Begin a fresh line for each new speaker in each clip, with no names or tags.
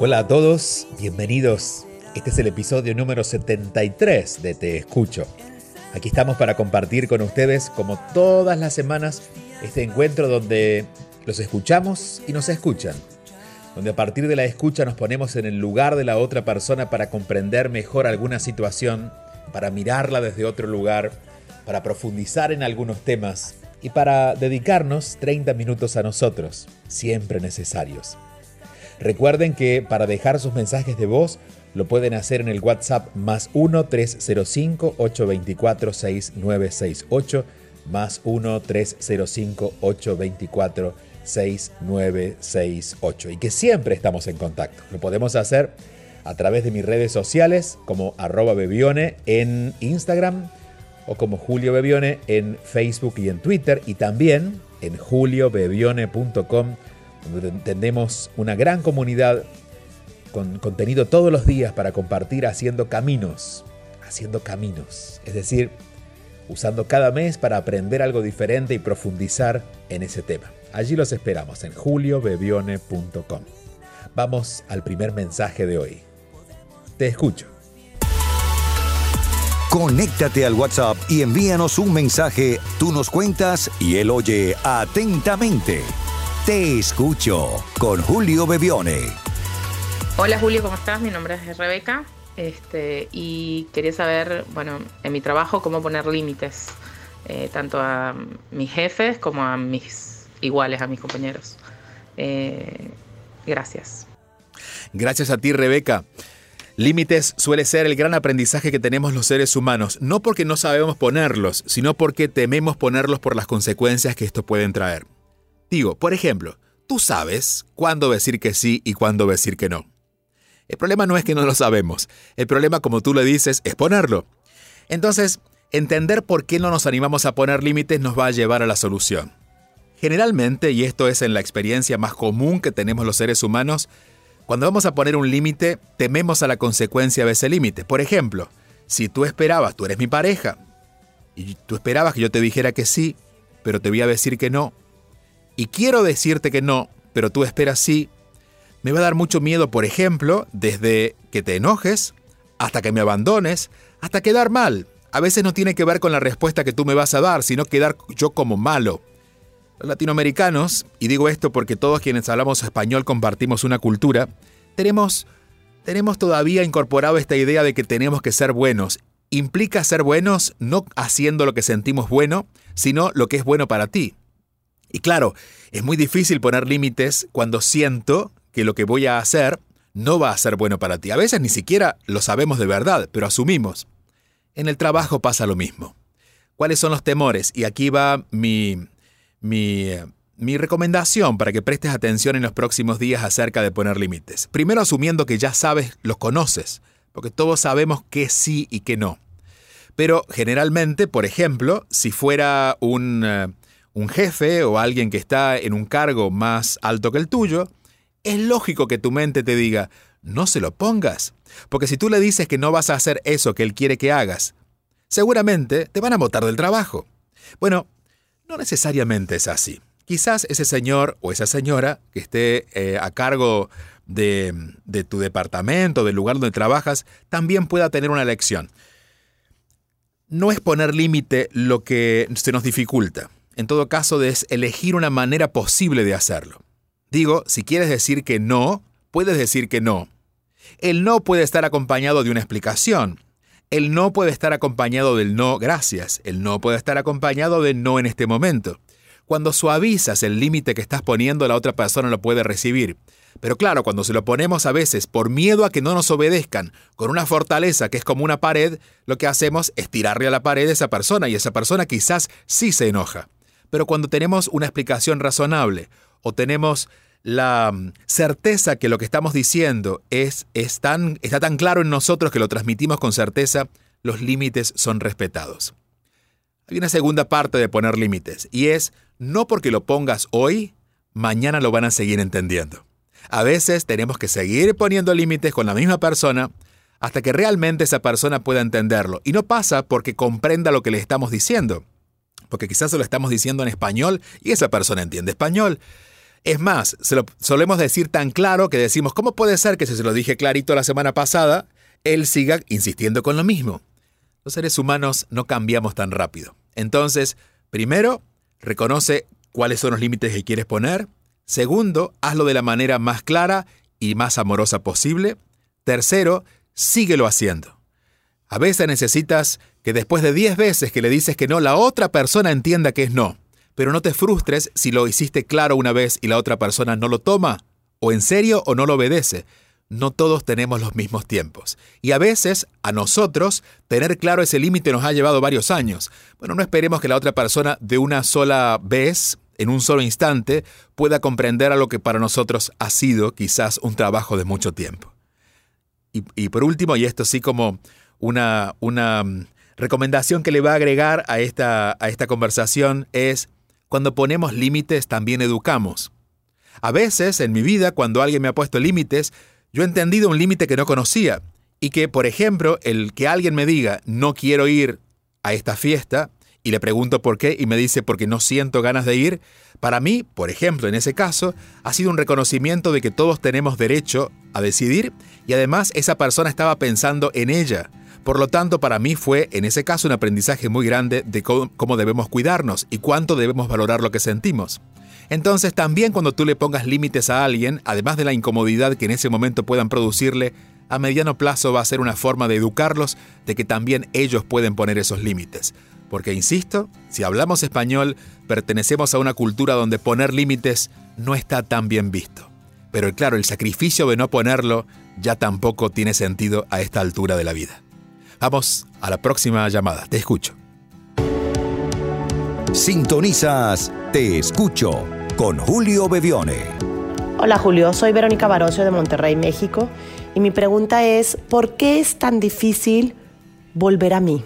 Hola a todos, bienvenidos. Este es el episodio número 73 de Te Escucho. Aquí estamos para compartir con ustedes, como todas las semanas, este encuentro donde los escuchamos y nos escuchan. Donde a partir de la escucha nos ponemos en el lugar de la otra persona para comprender mejor alguna situación, para mirarla desde otro lugar, para profundizar en algunos temas y para dedicarnos 30 minutos a nosotros, siempre necesarios. Recuerden que para dejar sus mensajes de voz lo pueden hacer en el WhatsApp más 1-305-824-6968, más 1-305-824-6968. Y que siempre estamos en contacto. Lo podemos hacer a través de mis redes sociales como arroba bebione en Instagram o como Julio Bebione en Facebook y en Twitter y también en juliobebione.com donde tenemos una gran comunidad con contenido todos los días para compartir haciendo caminos, haciendo caminos, es decir, usando cada mes para aprender algo diferente y profundizar en ese tema. Allí los esperamos en juliobebione.com. Vamos al primer mensaje de hoy. Te escucho.
Conéctate al WhatsApp y envíanos un mensaje. Tú nos cuentas y él oye atentamente. Te escucho con Julio Bebione.
Hola Julio, ¿cómo estás? Mi nombre es Rebeca este, y quería saber, bueno, en mi trabajo cómo poner límites, eh, tanto a mis jefes como a mis iguales, a mis compañeros. Eh, gracias.
Gracias a ti, Rebeca. Límites suele ser el gran aprendizaje que tenemos los seres humanos, no porque no sabemos ponerlos, sino porque tememos ponerlos por las consecuencias que esto pueden traer. Digo, por ejemplo, tú sabes cuándo decir que sí y cuándo decir que no. El problema no es que no lo sabemos, el problema, como tú le dices, es ponerlo. Entonces, entender por qué no nos animamos a poner límites nos va a llevar a la solución. Generalmente, y esto es en la experiencia más común que tenemos los seres humanos, cuando vamos a poner un límite, tememos a la consecuencia de ese límite. Por ejemplo, si tú esperabas, tú eres mi pareja, y tú esperabas que yo te dijera que sí, pero te voy a decir que no, y quiero decirte que no, pero tú esperas sí, me va a dar mucho miedo, por ejemplo, desde que te enojes, hasta que me abandones, hasta quedar mal. A veces no tiene que ver con la respuesta que tú me vas a dar, sino quedar yo como malo. Los latinoamericanos, y digo esto porque todos quienes hablamos español compartimos una cultura, tenemos, tenemos todavía incorporado esta idea de que tenemos que ser buenos. Implica ser buenos no haciendo lo que sentimos bueno, sino lo que es bueno para ti. Y claro, es muy difícil poner límites cuando siento que lo que voy a hacer no va a ser bueno para ti. A veces ni siquiera lo sabemos de verdad, pero asumimos. En el trabajo pasa lo mismo. ¿Cuáles son los temores? Y aquí va mi, mi, mi recomendación para que prestes atención en los próximos días acerca de poner límites. Primero asumiendo que ya sabes, los conoces, porque todos sabemos qué sí y qué no. Pero generalmente, por ejemplo, si fuera un, eh, un jefe o alguien que está en un cargo más alto que el tuyo, es lógico que tu mente te diga, no se lo pongas. Porque si tú le dices que no vas a hacer eso que él quiere que hagas, seguramente te van a botar del trabajo. Bueno, no necesariamente es así. Quizás ese señor o esa señora que esté eh, a cargo de, de tu departamento, del lugar donde trabajas, también pueda tener una lección. No es poner límite lo que se nos dificulta. En todo caso, es elegir una manera posible de hacerlo. Digo, si quieres decir que no, puedes decir que no. El no puede estar acompañado de una explicación. El no puede estar acompañado del no gracias. El no puede estar acompañado de no en este momento. Cuando suavizas el límite que estás poniendo, la otra persona lo puede recibir. Pero claro, cuando se lo ponemos a veces por miedo a que no nos obedezcan, con una fortaleza que es como una pared, lo que hacemos es tirarle a la pared a esa persona y esa persona quizás sí se enoja. Pero cuando tenemos una explicación razonable o tenemos la mm, certeza que lo que estamos diciendo es, está tan claro en nosotros que lo transmitimos con certeza, los límites son respetados. Hay una segunda parte de poner límites, y es no porque lo pongas hoy, mañana lo van a seguir entendiendo. A veces tenemos que seguir poniendo límites con la misma persona hasta que realmente esa persona pueda entenderlo. Y no pasa porque comprenda lo que le estamos diciendo, porque quizás se lo estamos diciendo en español y esa persona entiende español. Es más, solemos decir tan claro que decimos, ¿cómo puede ser que si se lo dije clarito la semana pasada, él siga insistiendo con lo mismo? Los seres humanos no cambiamos tan rápido. Entonces, primero, reconoce cuáles son los límites que quieres poner. Segundo, hazlo de la manera más clara y más amorosa posible. Tercero, síguelo haciendo. A veces necesitas que después de 10 veces que le dices que no, la otra persona entienda que es no. Pero no te frustres si lo hiciste claro una vez y la otra persona no lo toma, o en serio o no lo obedece. No todos tenemos los mismos tiempos. Y a veces, a nosotros, tener claro ese límite nos ha llevado varios años. Bueno, no esperemos que la otra persona de una sola vez, en un solo instante, pueda comprender a lo que para nosotros ha sido quizás un trabajo de mucho tiempo. Y, por último, y esto sí como una, una mm, recomendación que le va a agregar a esta, a esta conversación es cuando ponemos límites también educamos. A veces en mi vida, cuando alguien me ha puesto límites, yo he entendido un límite que no conocía y que, por ejemplo, el que alguien me diga no quiero ir a esta fiesta y le pregunto por qué y me dice porque no siento ganas de ir, para mí, por ejemplo, en ese caso, ha sido un reconocimiento de que todos tenemos derecho a decidir y además esa persona estaba pensando en ella. Por lo tanto, para mí fue en ese caso un aprendizaje muy grande de cómo, debemos cuidarnos y cuánto debemos valorar lo que sentimos. Entonces también cuando tú le pongas límites a alguien, además de la incomodidad que en ese momento puedan producirle, a mediano plazo va a ser una forma de educarlos de que también ellos pueden poner esos límites. Porque, insisto, si hablamos español, pertenecemos a una cultura donde poner límites no está tan bien visto. Pero claro, el sacrificio de no ponerlo ya tampoco tiene sentido a esta altura de la vida. Vamos a la próxima llamada. Te escucho.
Sintonizas Te escucho con Julio Bevione.
Hola Julio, soy Verónica Barocio de Monterrey, México, y mi pregunta es, ¿por qué es tan difícil volver a mí?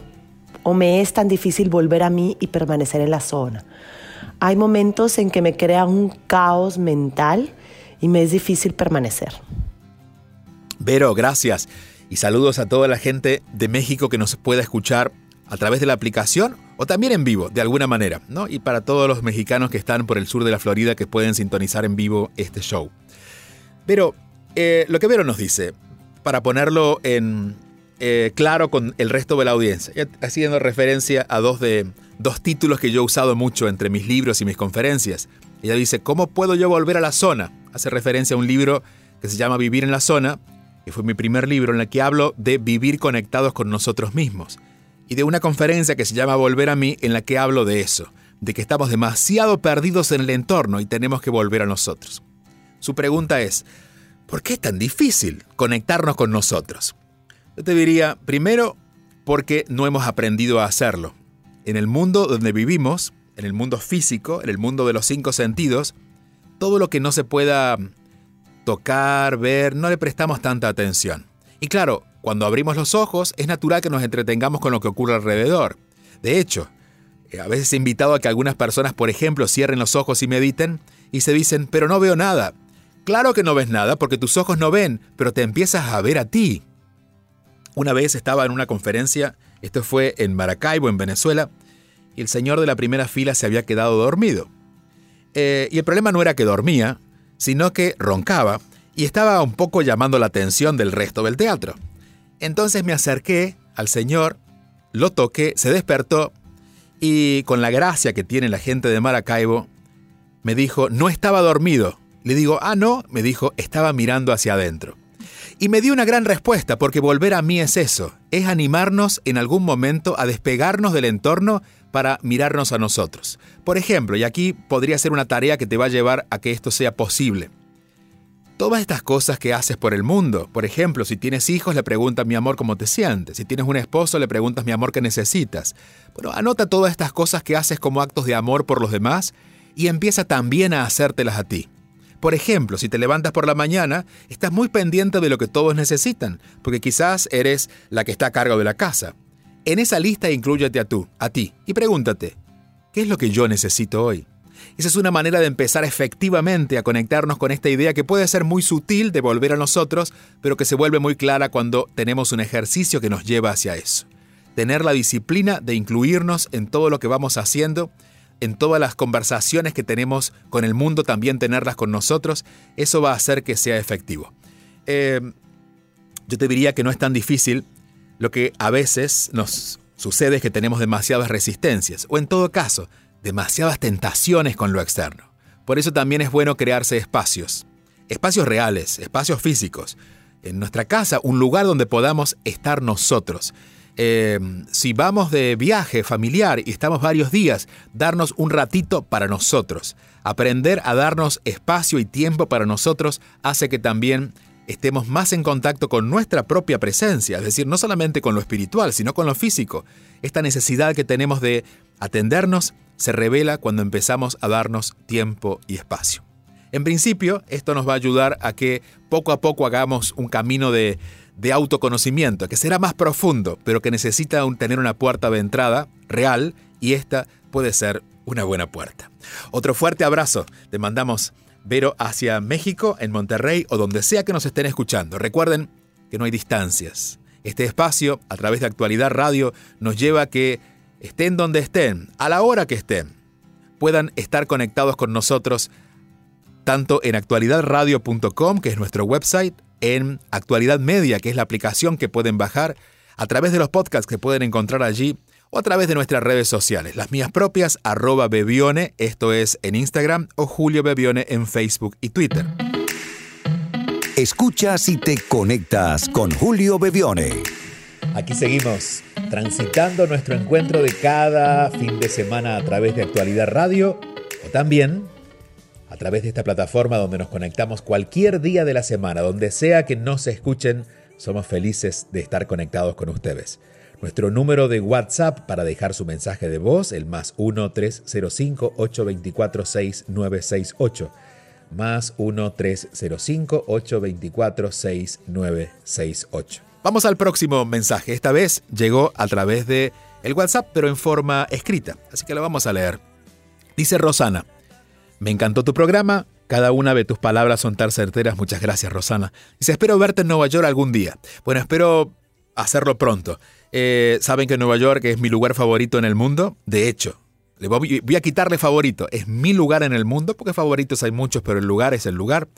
¿O me es tan difícil volver a mí y permanecer en la zona? Hay momentos en que me crea un caos mental y me es difícil permanecer.
Vero, gracias y saludos a toda la gente de México que nos pueda escuchar a través de la aplicación o también en vivo, de alguna manera, ¿no? Y para todos los mexicanos que están por el sur de la Florida que pueden sintonizar en vivo este show. Pero eh, lo que Vero nos dice, para ponerlo en eh, claro con el resto de la audiencia, haciendo referencia a dos, de, dos títulos que yo he usado mucho entre mis libros y mis conferencias. Ella dice, ¿cómo puedo yo volver a la zona? Hace referencia a un libro que se llama Vivir en la zona que fue mi primer libro en el que hablo de vivir conectados con nosotros mismos, y de una conferencia que se llama Volver a mí en la que hablo de eso, de que estamos demasiado perdidos en el entorno y tenemos que volver a nosotros. Su pregunta es, ¿por qué es tan difícil conectarnos con nosotros? Yo te diría, primero, porque no hemos aprendido a hacerlo. En el mundo donde vivimos, en el mundo físico, en el mundo de los cinco sentidos, todo lo que no se pueda tocar, ver, no le prestamos tanta atención. Y claro, cuando abrimos los ojos es natural que nos entretengamos con lo que ocurre alrededor. De hecho, eh, a veces he invitado a que algunas personas, por ejemplo, cierren los ojos y mediten y se dicen, pero no veo nada. Claro que no ves nada porque tus ojos no ven, pero te empiezas a ver a ti. Una vez estaba en una conferencia, esto fue en Maracaibo, en Venezuela, y el señor de la primera fila se había quedado dormido. Eh, y el problema no era que dormía, sino que roncaba y estaba un poco llamando la atención del resto del teatro. Entonces me acerqué al señor, lo toqué, se despertó y con la gracia que tiene la gente de Maracaibo, me dijo, no estaba dormido. Le digo, ah, no, me dijo, estaba mirando hacia adentro. Y me dio una gran respuesta, porque volver a mí es eso, es animarnos en algún momento a despegarnos del entorno para mirarnos a nosotros. Por ejemplo, y aquí podría ser una tarea que te va a llevar a que esto sea posible. Todas estas cosas que haces por el mundo, por ejemplo, si tienes hijos le preguntas mi amor cómo te sientes, si tienes un esposo le preguntas mi amor qué necesitas. Bueno, anota todas estas cosas que haces como actos de amor por los demás y empieza también a hacértelas a ti. Por ejemplo, si te levantas por la mañana, estás muy pendiente de lo que todos necesitan, porque quizás eres la que está a cargo de la casa. En esa lista incluyete a tú, a ti, y pregúntate, ¿qué es lo que yo necesito hoy? Esa es una manera de empezar efectivamente a conectarnos con esta idea que puede ser muy sutil de volver a nosotros, pero que se vuelve muy clara cuando tenemos un ejercicio que nos lleva hacia eso. Tener la disciplina de incluirnos en todo lo que vamos haciendo en todas las conversaciones que tenemos con el mundo, también tenerlas con nosotros, eso va a hacer que sea efectivo. Eh, yo te diría que no es tan difícil, lo que a veces nos sucede es que tenemos demasiadas resistencias, o en todo caso, demasiadas tentaciones con lo externo. Por eso también es bueno crearse espacios, espacios reales, espacios físicos, en nuestra casa, un lugar donde podamos estar nosotros. Em, si vamos de viaje familiar y estamos varios días, darnos un ratito para nosotros. Aprender a darnos espacio y tiempo para nosotros hace que también estemos más en contacto con nuestra propia presencia, es decir, no solamente con lo espiritual, sino con lo físico. Esta necesidad que tenemos de atendernos se revela cuando empezamos a darnos tiempo y espacio. En principio, esto nos va a ayudar a que poco a poco hagamos un camino de de autoconocimiento, que será más profundo, pero que necesita tener una puerta de entrada real y esta puede ser una buena puerta. Otro fuerte abrazo. Te mandamos, Vero, hacia México, en Monterrey o donde sea que nos estén escuchando. Recuerden que no hay distancias. Este espacio, a través de Actualidad Radio, nos lleva a que estén donde estén, a la hora que estén, puedan estar conectados con nosotros tanto en actualidadradio.com, que es nuestro website, en Actualidad Media, que es la aplicación que pueden bajar a través de los podcasts que pueden encontrar allí o a través de nuestras redes sociales, las mías propias, arroba Bebione, esto es en Instagram, o Julio Bebione en Facebook y Twitter.
Escuchas y te conectas con Julio Bebione.
Aquí seguimos, transitando nuestro encuentro de cada fin de semana a través de Actualidad Radio, o también a través de esta plataforma donde nos conectamos cualquier día de la semana, donde sea que nos escuchen, somos felices de estar conectados con ustedes. Nuestro número de WhatsApp para dejar su mensaje de voz, el más 1-305-824-6968. Más 1-305-824-6968. Vamos al próximo mensaje. Esta vez llegó a través de el WhatsApp, pero en forma escrita. Así que lo vamos a leer. Dice Rosana. Me encantó tu programa. Cada una de tus palabras son tan certeras. Muchas gracias, Rosana. Dice, espero verte en Nueva York algún día. Bueno, espero hacerlo pronto. Eh, Saben que Nueva York es mi lugar favorito en el mundo. De hecho, voy a quitarle favorito. Es mi lugar en el mundo, porque favoritos hay muchos, pero el lugar es el lugar.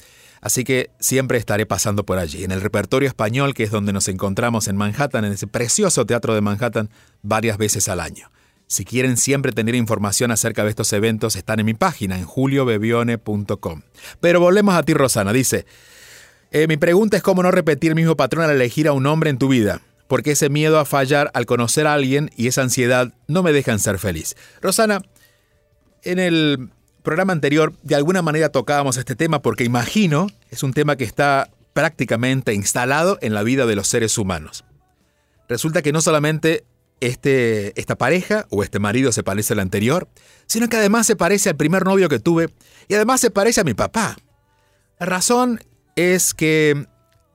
Así que siempre estaré pasando por allí. En el repertorio español, que es donde nos encontramos en Manhattan, en ese precioso teatro de Manhattan, varias veces al año. Si quieren siempre tener información acerca de estos eventos, están en mi página, en juliobebione.com. Pero volvemos a ti, Rosana. Dice, eh, mi pregunta es cómo no repetir el mismo patrón al elegir a un hombre en tu vida. Porque ese miedo a fallar al conocer a alguien y esa ansiedad no me dejan ser feliz. Rosana, en el programa anterior de alguna manera tocábamos este tema porque imagino es un tema que está prácticamente instalado en la vida de los seres humanos. Resulta que no solamente este, esta pareja o este marido se parece al anterior, sino que además se parece al primer novio que tuve y además se parece a mi papá. La razón es que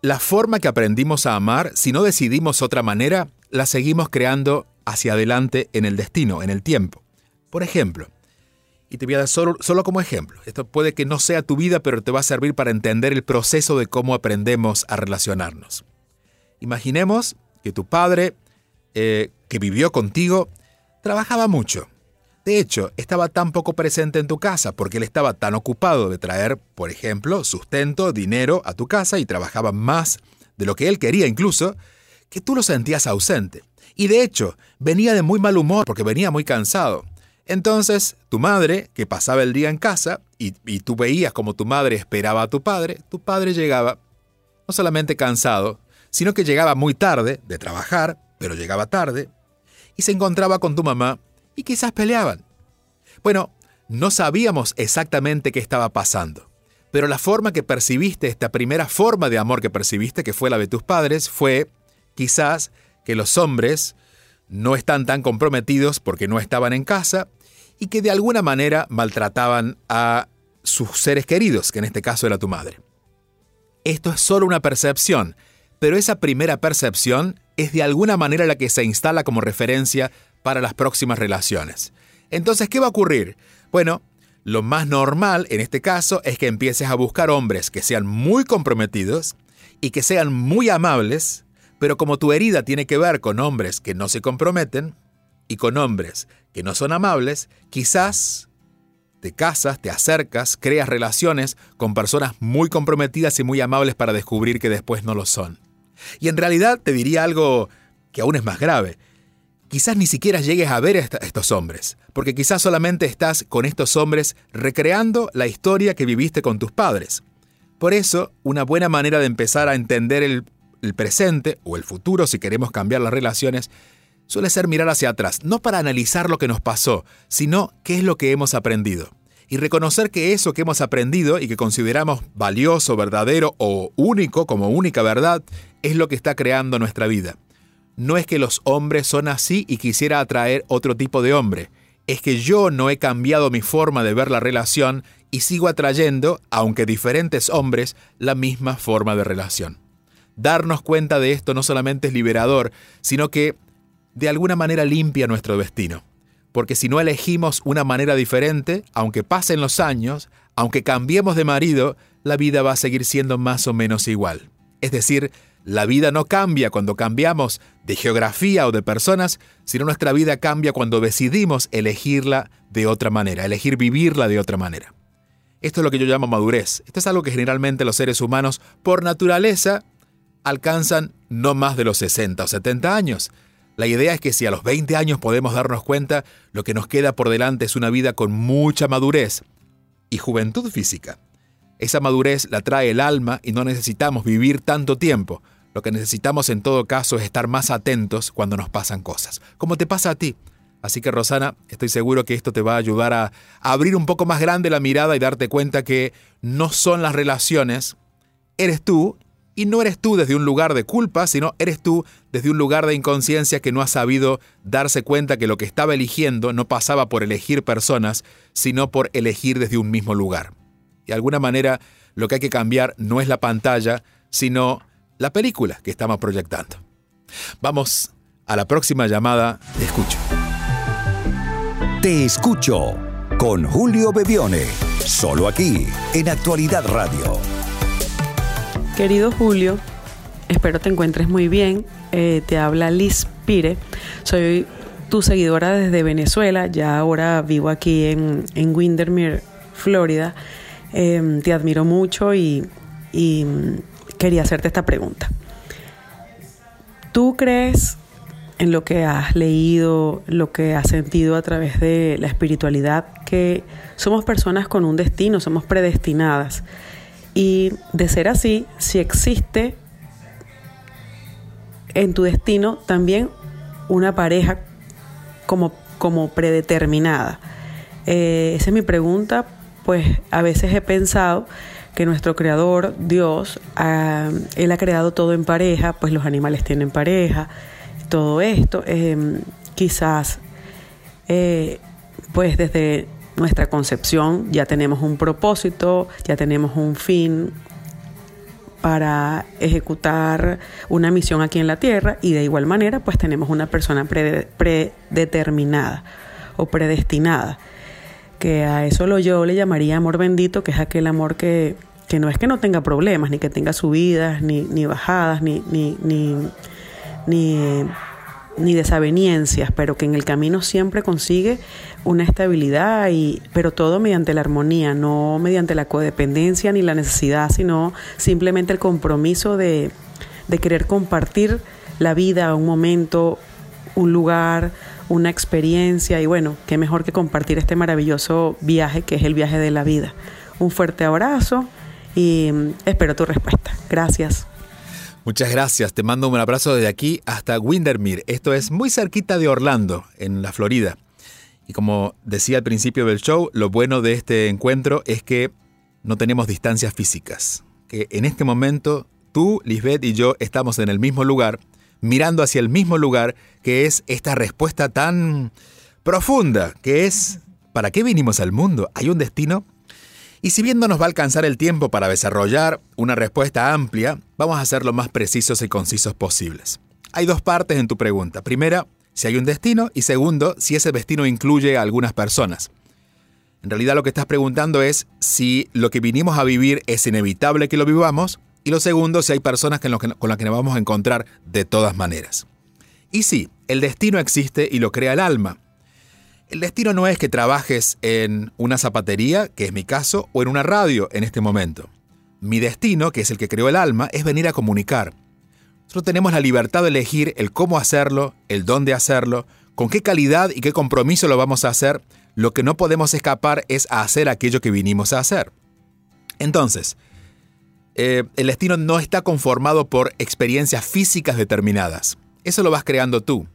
la forma que aprendimos a amar, si no decidimos otra manera, la seguimos creando hacia adelante en el destino, en el tiempo. Por ejemplo, y te voy a dar solo, solo, como ejemplo, esto puede que no sea tu vida, pero te va a servir para entender el proceso de cómo aprendemos a relacionarnos. Imaginemos que tu padre eh, que vivió contigo, trabajaba mucho. De hecho, estaba tan poco presente en tu casa porque él estaba tan ocupado de traer, por ejemplo, sustento, dinero a tu casa y trabajaba más de lo que él quería incluso, que tú lo sentías ausente. Y de hecho, venía de muy mal humor porque venía muy cansado. Entonces, tu madre, que pasaba el día en casa, y, y tú veías como tu madre esperaba a tu padre, tu padre llegaba no solamente cansado, sino que llegaba muy tarde de trabajar, pero llegaba tarde, y se encontraba con tu mamá y quizás peleaban. Bueno, no sabíamos exactamente qué estaba pasando, pero la forma que percibiste, esta primera forma de amor que percibiste, que fue la de tus padres, fue quizás que los hombres no están tan comprometidos porque no estaban en casa y que de alguna manera maltrataban a sus seres queridos, que en este caso era tu madre. Esto es solo una percepción, pero esa primera percepción es de alguna manera la que se instala como referencia para las próximas relaciones. Entonces, ¿qué va a ocurrir? Bueno, lo más normal en este caso es que empieces a buscar hombres que sean muy comprometidos y que sean muy amables, pero como tu herida tiene que ver con hombres que no se comprometen y con hombres que no son amables, quizás te casas, te acercas, creas relaciones con personas muy comprometidas y muy amables para descubrir que después no lo son. Y en realidad te diría algo que aún es más grave. Quizás ni siquiera llegues a ver a estos hombres, porque quizás solamente estás con estos hombres recreando la historia que viviste con tus padres. Por eso, una buena manera de empezar a entender el, el presente o el futuro, si queremos cambiar las relaciones, suele ser mirar hacia atrás, no para analizar lo que nos pasó, sino qué es lo que hemos aprendido. Y reconocer que eso que hemos aprendido y que consideramos valioso, verdadero o único como única verdad, es lo que está creando nuestra vida. No es que los hombres son así y quisiera atraer otro tipo de hombre, es que yo no he cambiado mi forma de ver la relación y sigo atrayendo, aunque diferentes hombres, la misma forma de relación. Darnos cuenta de esto no solamente es liberador, sino que de alguna manera limpia nuestro destino. Porque si no elegimos una manera diferente, aunque pasen los años, aunque cambiemos de marido, la vida va a seguir siendo más o menos igual. Es decir, la vida no cambia cuando cambiamos de geografía o de personas, sino nuestra vida cambia cuando decidimos elegirla de otra manera, elegir vivirla de otra manera. Esto es lo que yo llamo madurez. Esto es algo que generalmente los seres humanos, por naturaleza, alcanzan no más de los 60 o 70 años. La idea es que si a los 20 años podemos darnos cuenta, lo que nos queda por delante es una vida con mucha madurez y juventud física. Esa madurez la trae el alma y no necesitamos vivir tanto tiempo. Lo que necesitamos en todo caso es estar más atentos cuando nos pasan cosas, como te pasa a ti. Así que Rosana, estoy seguro que esto te va a ayudar a, abrir un poco más grande la mirada y darte cuenta que no son las relaciones, eres tú y no eres tú desde un lugar de culpa, sino eres tú desde un lugar de inconsciencia que no ha sabido darse cuenta que lo que estaba eligiendo no pasaba por elegir personas, sino por elegir desde un mismo lugar. De alguna manera, lo que hay que cambiar no es la pantalla, sino la película que estamos proyectando. Vamos a la próxima llamada. Te escucho.
Te escucho con Julio Bebione, solo aquí en Actualidad Radio.
Querido Julio, espero te encuentres muy bien. Eh, te habla Liz Pire. Soy tu seguidora desde Venezuela. Ya ahora vivo aquí en, Windermere, Florida. Em, te admiro mucho y, y quería hacerte esta pregunta. ¿Tú crees en lo que has leído, lo que has sentido a través de la espiritualidad, que somos personas con un destino, somos predestinadas? Y de ser así, si existe en tu destino también una pareja como, como predeterminada. Eh, esa es mi pregunta, pues a veces he pensado que nuestro creador, Dios, ah, Él ha creado todo en pareja, pues los animales tienen pareja, todo esto, eh, quizás, eh, pues desde nuestra concepción, ya tenemos un propósito, ya tenemos un fin para ejecutar una misión aquí en la Tierra y de igual manera pues tenemos una persona predeterminada o predestinada, que a eso lo yo le llamaría amor bendito, que es aquel amor que, que no es que no tenga problemas, ni que tenga subidas, ni, ni bajadas, ni, ni, ni, ni ni desaveniencias, pero que en el camino siempre consigue una estabilidad, y, pero todo mediante la armonía, no mediante la codependencia ni la necesidad, sino simplemente el compromiso de, de querer compartir la vida, un momento, un lugar, una experiencia y bueno, qué mejor que compartir este maravilloso viaje que es el viaje de la vida. Un fuerte abrazo y mm, espero tu respuesta. Gracias.
Muchas gracias, te mando un abrazo desde aquí hasta Windermere. Esto es muy cerquita de Orlando, en la Florida. Y como decía al principio del show, lo bueno de este encuentro es que no tenemos distancias físicas. Que en este momento tú, Lisbeth y yo estamos en el mismo lugar, mirando hacia el mismo lugar, que es esta respuesta tan profunda, que es, ¿para qué vinimos al mundo? ¿Hay un destino? Y si bien no nos va a alcanzar el tiempo para desarrollar una respuesta amplia, vamos a ser lo más precisos y concisos posibles. Hay dos partes en tu pregunta. Primera, si hay un destino y segundo, si ese destino incluye a algunas personas. En realidad lo que estás preguntando es si lo que vinimos a vivir es inevitable que lo vivamos y lo segundo, si hay personas con las que nos vamos a encontrar de todas maneras. Y sí, el destino existe y lo crea el alma. El destino no es que trabajes en una zapatería, que es mi caso, o en una radio en este momento. Mi destino, que es el que creó el alma, es venir a comunicar. Nosotros tenemos la libertad de elegir el cómo hacerlo, el dónde hacerlo, con qué calidad y qué compromiso lo vamos a hacer. Lo que no podemos escapar es a hacer aquello que vinimos a hacer. Entonces, eh, el destino no está conformado por experiencias físicas determinadas. Eso lo vas creando tú.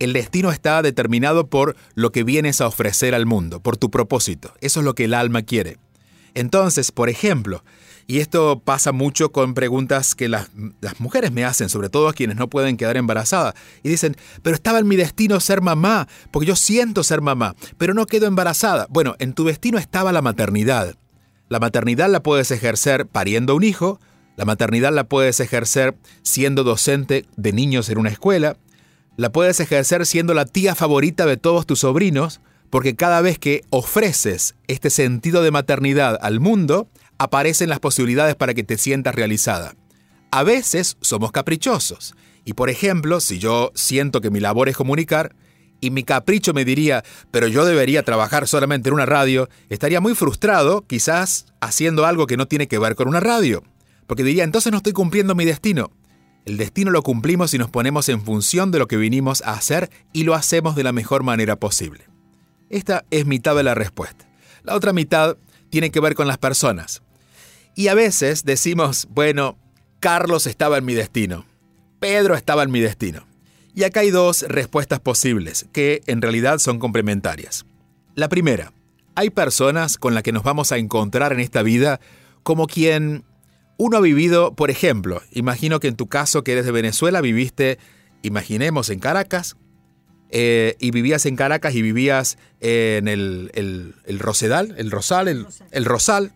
El destino está determinado por lo que vienes a ofrecer al mundo, por tu propósito. Eso es lo que el alma quiere. Entonces, por ejemplo, y esto pasa mucho con preguntas que las, mujeres me hacen, sobre todo a quienes no pueden quedar embarazadas. Y dicen, pero estaba en mi destino ser mamá, porque yo siento ser mamá, pero no quedo embarazada. Bueno, en tu destino estaba la maternidad. La maternidad la puedes ejercer pariendo un hijo, la maternidad la puedes ejercer siendo docente de niños en una escuela, la puedes ejercer siendo la tía favorita de todos tus sobrinos, porque cada vez que ofreces este sentido de maternidad al mundo, aparecen las posibilidades para que te sientas realizada. A veces somos caprichosos. Y por ejemplo, si yo siento que mi labor es comunicar, y mi capricho me diría, pero yo debería trabajar solamente en una radio, estaría muy frustrado, quizás haciendo algo que no tiene que ver con una radio. Porque diría, entonces no estoy cumpliendo mi destino. El destino lo cumplimos si nos ponemos en función de lo que vinimos a hacer y lo hacemos de la mejor manera posible. Esta es mitad de la respuesta. La otra mitad tiene que ver con las personas. Y a veces decimos, bueno, Carlos estaba en mi destino, Pedro estaba en mi destino. Y acá hay dos respuestas posibles, que en realidad son complementarias. La primera, hay personas con las que nos vamos a encontrar en esta vida como quien uno ha vivido, por ejemplo, imagino que en tu caso que eres de Venezuela, viviste, imaginemos, en Caracas, eh, y vivías en Caracas y vivías en el, el, Rosedal, el Rosal, el, el Rosal,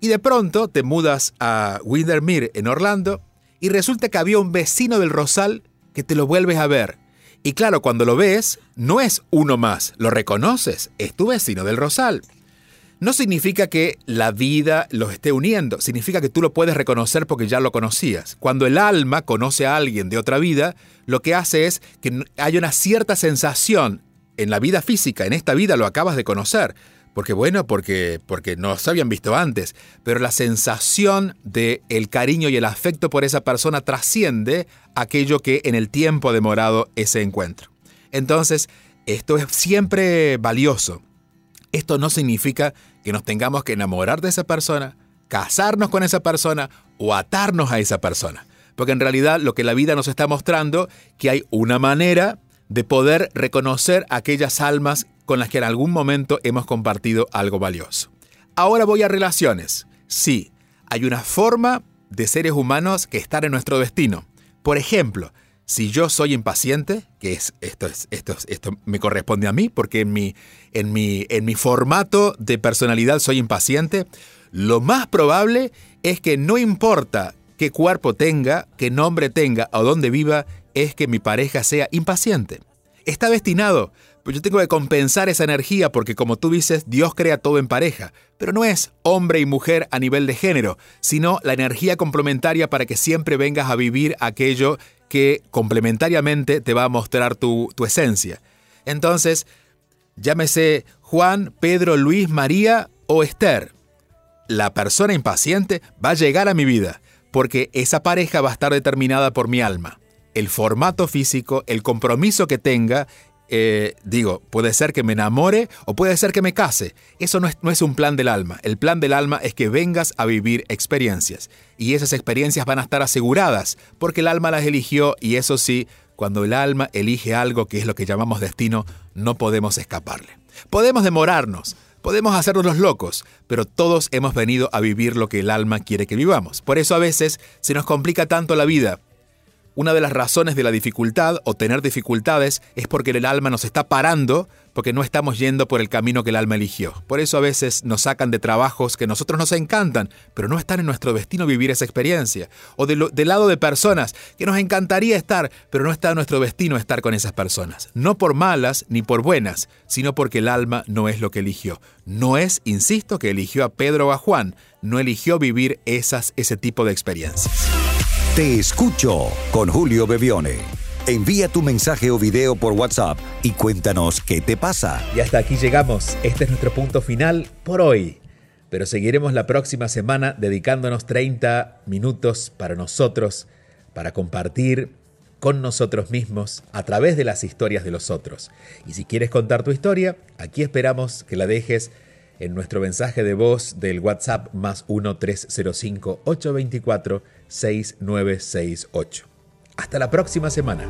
y de pronto te mudas a Windermere en Orlando y resulta que había un vecino del Rosal que te lo vuelves a ver. Y claro, cuando lo ves, no es uno más, lo reconoces, es tu vecino del Rosal. No significa que la vida los esté uniendo, significa que tú lo puedes reconocer porque ya lo conocías. Cuando el alma conoce a alguien de otra vida, lo que hace es que hay una cierta sensación en la vida física, en esta vida lo acabas de conocer, porque bueno, porque, porque no se habían visto antes, pero la sensación de el cariño y el afecto por esa persona trasciende aquello que en el tiempo ha demorado ese encuentro. Entonces, esto es siempre valioso. Esto no significa que nos tengamos que enamorar de esa persona, casarnos con esa persona o atarnos a esa persona. Porque en realidad lo que la vida nos está mostrando, que hay una manera de poder reconocer aquellas almas con las que en algún momento hemos compartido algo valioso. Ahora voy a relaciones. Sí, hay una forma de seres humanos que están en nuestro destino. Por ejemplo, si yo soy impaciente, que es esto es esto esto me corresponde a mí porque en mi en mi en mi formato de personalidad soy impaciente, lo más probable es que no importa qué cuerpo tenga, qué nombre tenga o dónde viva, es que mi pareja sea impaciente. Está destinado pues yo tengo que compensar esa energía porque como tú dices, Dios crea todo en pareja, pero no es hombre y mujer a nivel de género, sino la energía complementaria para que siempre vengas a vivir aquello que complementariamente te va a mostrar tu, tu esencia. Entonces, llámese Juan, Pedro, Luis, María o Esther. La persona impaciente va a llegar a mi vida porque esa pareja va a estar determinada por mi alma el formato físico, el compromiso que tenga eh, digo, puede ser que me enamore o puede ser que me case. Eso no es, no es un plan del alma. El plan del alma es que vengas a vivir experiencias. Y esas experiencias van a estar aseguradas porque el alma las eligió y eso sí, cuando el alma elige algo que es lo que llamamos destino, no podemos escaparle. Podemos demorarnos, podemos hacernos los locos, pero todos hemos venido a vivir lo que el alma quiere que vivamos. Por eso a veces se nos complica tanto la vida una de las razones de la dificultad o tener dificultades es porque el alma nos está parando porque no estamos yendo por el camino que el alma eligió. Por eso a veces nos sacan de trabajos que a nosotros nos encantan, pero no están en nuestro destino vivir esa experiencia. O del lado de personas que nos encantaría estar, pero no está en nuestro destino estar con esas personas. No por malas ni por buenas, sino porque el alma no es lo que eligió. No es, insisto, que eligió a Pedro o a Juan, no eligió vivir esas, ese tipo de experiencias.
Te escucho con Julio Bebione. Envía tu mensaje o video por WhatsApp y cuéntanos qué te pasa.
Y hasta aquí llegamos. Este es nuestro punto final por hoy. Pero seguiremos la próxima semana dedicándonos 30 minutos para nosotros, para compartir con nosotros mismos a través de las historias de los otros. Y si quieres contar tu historia, aquí esperamos que la dejes en nuestro mensaje de voz del WhatsApp más 1-305-824-6968. Hasta la próxima semana.